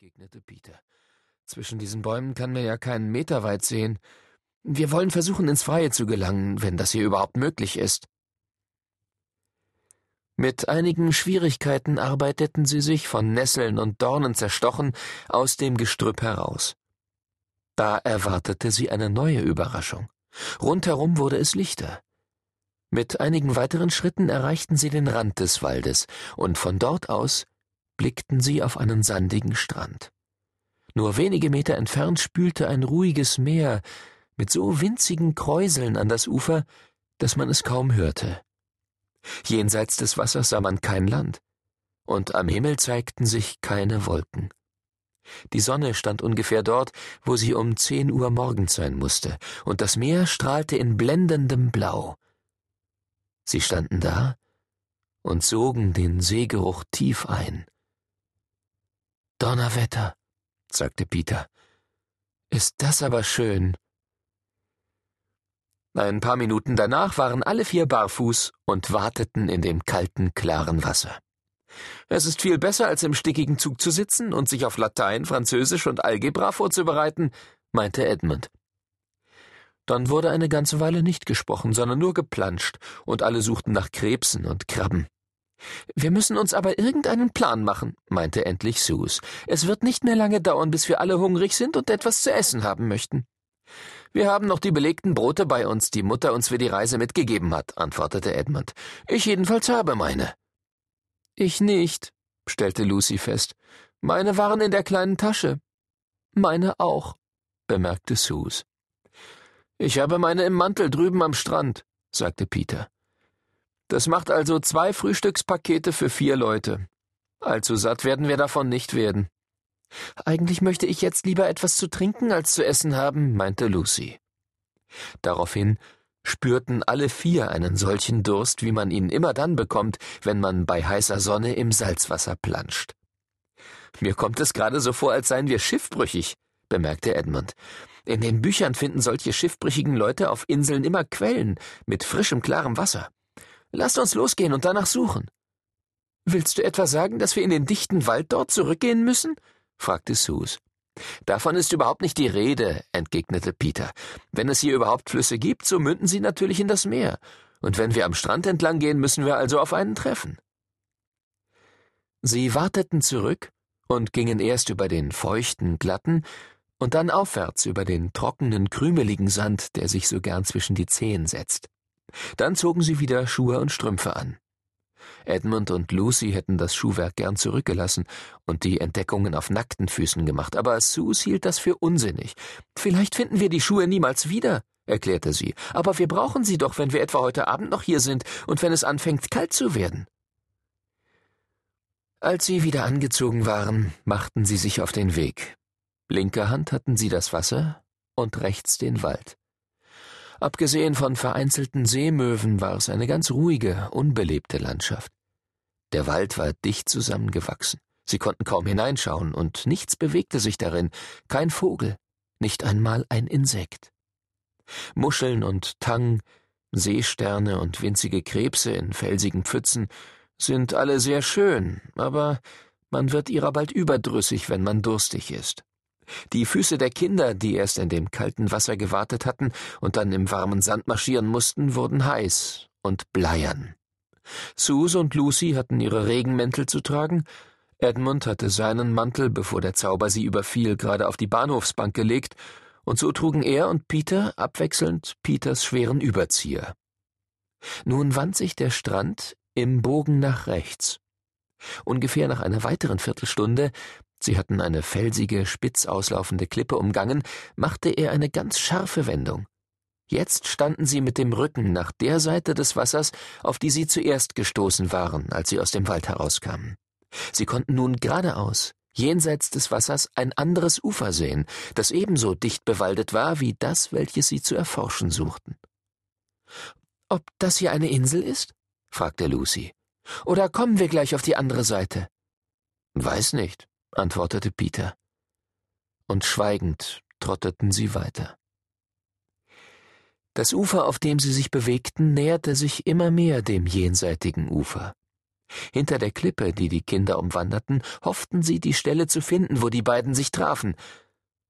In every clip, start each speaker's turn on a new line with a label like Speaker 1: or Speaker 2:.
Speaker 1: entgegnete Peter. Zwischen diesen Bäumen kann man ja keinen Meter weit sehen. Wir wollen versuchen, ins Freie zu gelangen, wenn das hier überhaupt möglich ist. Mit einigen Schwierigkeiten arbeiteten sie sich, von Nesseln und Dornen zerstochen, aus dem Gestrüpp heraus. Da erwartete sie eine neue Überraschung. Rundherum wurde es lichter. Mit einigen weiteren Schritten erreichten sie den Rand des Waldes, und von dort aus blickten sie auf einen sandigen Strand. Nur wenige Meter entfernt spülte ein ruhiges Meer mit so winzigen Kräuseln an das Ufer, dass man es kaum hörte. Jenseits des Wassers sah man kein Land, und am Himmel zeigten sich keine Wolken. Die Sonne stand ungefähr dort, wo sie um zehn Uhr morgens sein musste, und das Meer strahlte in blendendem Blau. Sie standen da und sogen den Seegeruch tief ein. Donnerwetter, sagte Peter. Ist das aber schön. Ein paar Minuten danach waren alle vier barfuß und wateten in dem kalten, klaren Wasser. Es ist viel besser, als im stickigen Zug zu sitzen und sich auf Latein, Französisch und Algebra vorzubereiten, meinte Edmund. Dann wurde eine ganze Weile nicht gesprochen, sondern nur geplanscht, und alle suchten nach Krebsen und Krabben. Wir müssen uns aber irgendeinen Plan machen, meinte endlich Sus. Es wird nicht mehr lange dauern, bis wir alle hungrig sind und etwas zu essen haben möchten. Wir haben noch die belegten Brote bei uns, die Mutter uns für die Reise mitgegeben hat, antwortete Edmund. Ich jedenfalls habe meine. Ich nicht, stellte Lucy fest. Meine waren in der kleinen Tasche. Meine auch, bemerkte Sus. Ich habe meine im Mantel drüben am Strand, sagte Peter. Das macht also zwei Frühstückspakete für vier Leute. Allzu satt werden wir davon nicht werden. Eigentlich möchte ich jetzt lieber etwas zu trinken als zu essen haben, meinte Lucy. Daraufhin spürten alle vier einen solchen Durst, wie man ihn immer dann bekommt, wenn man bei heißer Sonne im Salzwasser planscht. Mir kommt es gerade so vor, als seien wir schiffbrüchig, bemerkte Edmund. In den Büchern finden solche schiffbrüchigen Leute auf Inseln immer Quellen mit frischem, klarem Wasser. Lasst uns losgehen und danach suchen. Willst du etwa sagen, dass wir in den dichten Wald dort zurückgehen müssen? fragte Sus. Davon ist überhaupt nicht die Rede, entgegnete Peter. Wenn es hier überhaupt Flüsse gibt, so münden sie natürlich in das Meer. Und wenn wir am Strand entlang gehen, müssen wir also auf einen treffen. Sie warteten zurück und gingen erst über den feuchten, glatten und dann aufwärts über den trockenen, krümeligen Sand, der sich so gern zwischen die Zehen setzt. Dann zogen sie wieder Schuhe und Strümpfe an. Edmund und Lucy hätten das Schuhwerk gern zurückgelassen und die Entdeckungen auf nackten Füßen gemacht, aber Sus hielt das für unsinnig. Vielleicht finden wir die Schuhe niemals wieder, erklärte sie, aber wir brauchen sie doch, wenn wir etwa heute Abend noch hier sind und wenn es anfängt kalt zu werden. Als sie wieder angezogen waren, machten sie sich auf den Weg. Linker Hand hatten sie das Wasser und rechts den Wald. Abgesehen von vereinzelten Seemöwen war es eine ganz ruhige, unbelebte Landschaft. Der Wald war dicht zusammengewachsen. Sie konnten kaum hineinschauen, und nichts bewegte sich darin, kein Vogel, nicht einmal ein Insekt. Muscheln und Tang, Seesterne und winzige Krebse in felsigen Pfützen sind alle sehr schön, aber man wird ihrer bald überdrüssig, wenn man durstig ist. Die Füße der Kinder, die erst in dem kalten Wasser gewartet hatten und dann im warmen Sand marschieren mussten, wurden heiß und bleiern. Sus und Lucy hatten ihre Regenmäntel zu tragen, Edmund hatte seinen Mantel, bevor der Zauber sie überfiel, gerade auf die Bahnhofsbank gelegt, und so trugen er und Peter abwechselnd Peters schweren Überzieher. Nun wand sich der Strand im Bogen nach rechts. Ungefähr nach einer weiteren Viertelstunde Sie hatten eine felsige, spitz auslaufende Klippe umgangen, machte er eine ganz scharfe Wendung. Jetzt standen sie mit dem Rücken nach der Seite des Wassers, auf die sie zuerst gestoßen waren, als sie aus dem Wald herauskamen. Sie konnten nun geradeaus, jenseits des Wassers, ein anderes Ufer sehen, das ebenso dicht bewaldet war wie das, welches sie zu erforschen suchten. Ob das hier eine Insel ist? fragte Lucy. Oder kommen wir gleich auf die andere Seite? Weiß nicht, antwortete Peter. Und schweigend trotteten sie weiter. Das Ufer, auf dem sie sich bewegten, näherte sich immer mehr dem jenseitigen Ufer. Hinter der Klippe, die die Kinder umwanderten, hofften sie, die Stelle zu finden, wo die beiden sich trafen.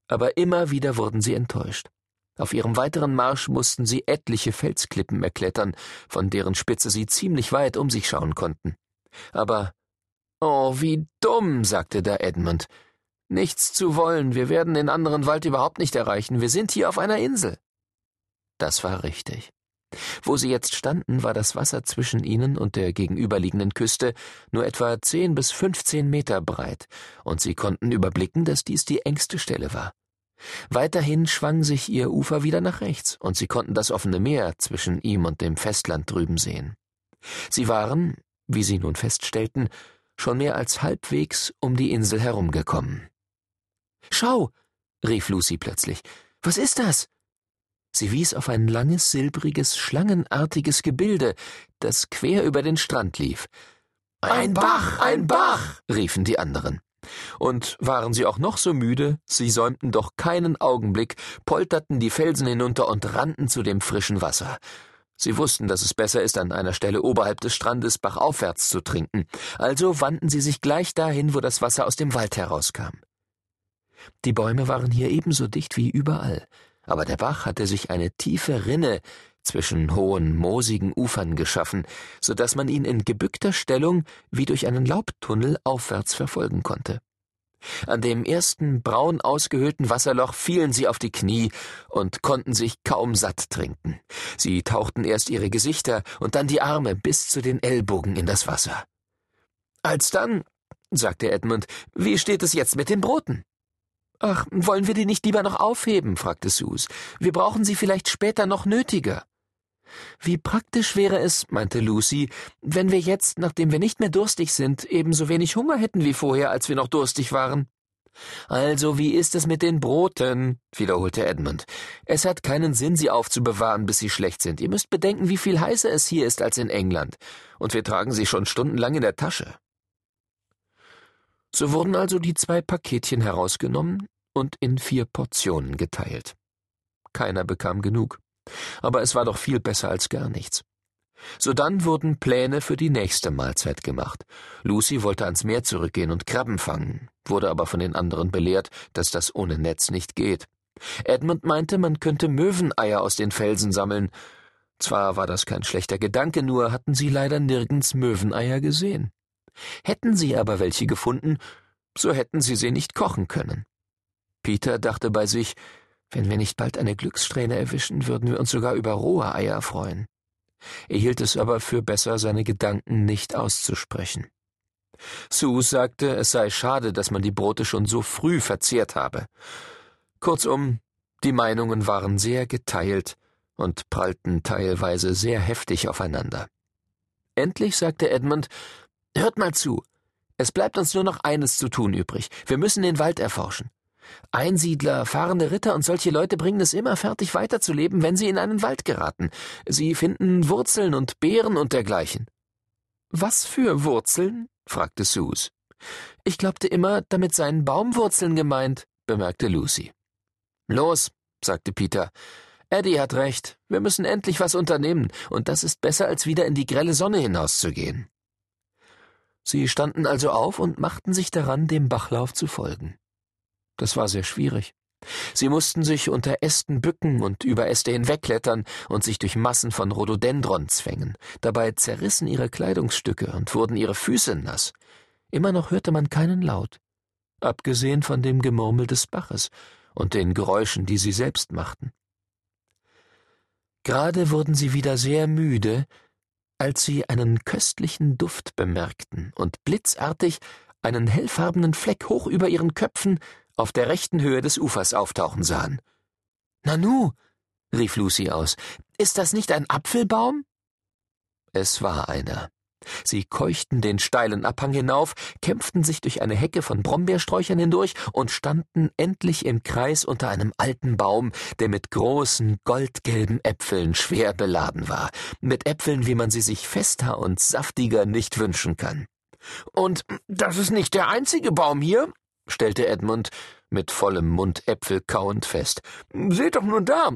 Speaker 1: Aber immer wieder wurden sie enttäuscht. Auf ihrem weiteren Marsch mussten sie etliche Felsklippen erklettern, von deren Spitze sie ziemlich weit um sich schauen konnten. Aber Oh, wie dumm, sagte da Edmund. Nichts zu wollen, wir werden den anderen Wald überhaupt nicht erreichen, wir sind hier auf einer Insel. Das war richtig. Wo sie jetzt standen, war das Wasser zwischen ihnen und der gegenüberliegenden Küste nur etwa zehn bis fünfzehn Meter breit, und sie konnten überblicken, dass dies die engste Stelle war. Weiterhin schwang sich ihr Ufer wieder nach rechts, und sie konnten das offene Meer zwischen ihm und dem Festland drüben sehen. Sie waren, wie sie nun feststellten, schon mehr als halbwegs um die Insel herumgekommen. Schau, rief Lucy plötzlich, was ist das? Sie wies auf ein langes, silbriges, schlangenartiges Gebilde, das quer über den Strand lief. Ein Bach, ein Bach, riefen die anderen. Und waren sie auch noch so müde, sie säumten doch keinen Augenblick, polterten die Felsen hinunter und rannten zu dem frischen Wasser. Sie wussten, dass es besser ist, an einer Stelle oberhalb des Strandes bachaufwärts zu trinken, also wandten sie sich gleich dahin, wo das Wasser aus dem Wald herauskam. Die Bäume waren hier ebenso dicht wie überall, aber der Bach hatte sich eine tiefe Rinne zwischen hohen, moosigen Ufern geschaffen, so dass man ihn in gebückter Stellung wie durch einen Laubtunnel aufwärts verfolgen konnte. An dem ersten braun ausgehöhlten Wasserloch fielen sie auf die Knie und konnten sich kaum satt trinken. Sie tauchten erst ihre Gesichter und dann die Arme bis zu den Ellbogen in das Wasser. Alsdann, sagte Edmund, wie steht es jetzt mit den Broten? Ach, wollen wir die nicht lieber noch aufheben? fragte Sus. Wir brauchen sie vielleicht später noch nötiger. Wie praktisch wäre es, meinte Lucy, wenn wir jetzt, nachdem wir nicht mehr durstig sind, ebenso wenig Hunger hätten wie vorher, als wir noch durstig waren. Also, wie ist es mit den Broten? wiederholte Edmund. Es hat keinen Sinn, sie aufzubewahren, bis sie schlecht sind. Ihr müsst bedenken, wie viel heißer es hier ist als in England. Und wir tragen sie schon stundenlang in der Tasche. So wurden also die zwei Paketchen herausgenommen und in vier Portionen geteilt. Keiner bekam genug aber es war doch viel besser als gar nichts. Sodann wurden Pläne für die nächste Mahlzeit gemacht. Lucy wollte ans Meer zurückgehen und Krabben fangen, wurde aber von den anderen belehrt, dass das ohne Netz nicht geht. Edmund meinte, man könnte Möweneier aus den Felsen sammeln. Zwar war das kein schlechter Gedanke, nur hatten sie leider nirgends Möweneier gesehen. Hätten sie aber welche gefunden, so hätten sie sie nicht kochen können. Peter dachte bei sich, wenn wir nicht bald eine Glückssträhne erwischen, würden wir uns sogar über rohe Eier freuen. Er hielt es aber für besser, seine Gedanken nicht auszusprechen. Sue sagte, es sei schade, dass man die Brote schon so früh verzehrt habe. Kurzum, die Meinungen waren sehr geteilt und prallten teilweise sehr heftig aufeinander. Endlich sagte Edmund Hört mal zu. Es bleibt uns nur noch eines zu tun übrig. Wir müssen den Wald erforschen. Einsiedler, fahrende Ritter und solche Leute bringen es immer fertig, weiterzuleben, wenn sie in einen Wald geraten. Sie finden Wurzeln und Beeren und dergleichen. Was für Wurzeln? fragte Sus. Ich glaubte immer, damit seien Baumwurzeln gemeint, bemerkte Lucy. Los, sagte Peter. Eddie hat recht. Wir müssen endlich was unternehmen, und das ist besser, als wieder in die grelle Sonne hinauszugehen. Sie standen also auf und machten sich daran, dem Bachlauf zu folgen. Das war sehr schwierig. Sie mussten sich unter Ästen bücken und über Äste hinwegklettern und sich durch Massen von Rhododendron zwängen. Dabei zerrissen ihre Kleidungsstücke und wurden ihre Füße nass. Immer noch hörte man keinen Laut, abgesehen von dem Gemurmel des Baches und den Geräuschen, die sie selbst machten. Gerade wurden sie wieder sehr müde, als sie einen köstlichen Duft bemerkten und blitzartig einen hellfarbenen Fleck hoch über ihren Köpfen auf der rechten Höhe des Ufers auftauchen sahen. Nanu, rief Lucy aus, ist das nicht ein Apfelbaum? Es war einer. Sie keuchten den steilen Abhang hinauf, kämpften sich durch eine Hecke von Brombeersträuchern hindurch und standen endlich im Kreis unter einem alten Baum, der mit großen goldgelben Äpfeln schwer beladen war, mit Äpfeln, wie man sie sich fester und saftiger nicht wünschen kann. Und das ist nicht der einzige Baum hier, stellte Edmund mit vollem Mund Äpfel kauend fest. Seht doch nur da.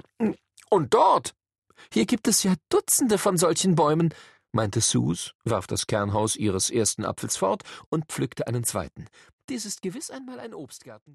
Speaker 1: Und dort. Hier gibt es ja Dutzende von solchen Bäumen. meinte Sus, warf das Kernhaus ihres ersten Apfels fort und pflückte einen zweiten. Dies ist gewiss einmal ein Obstgarten.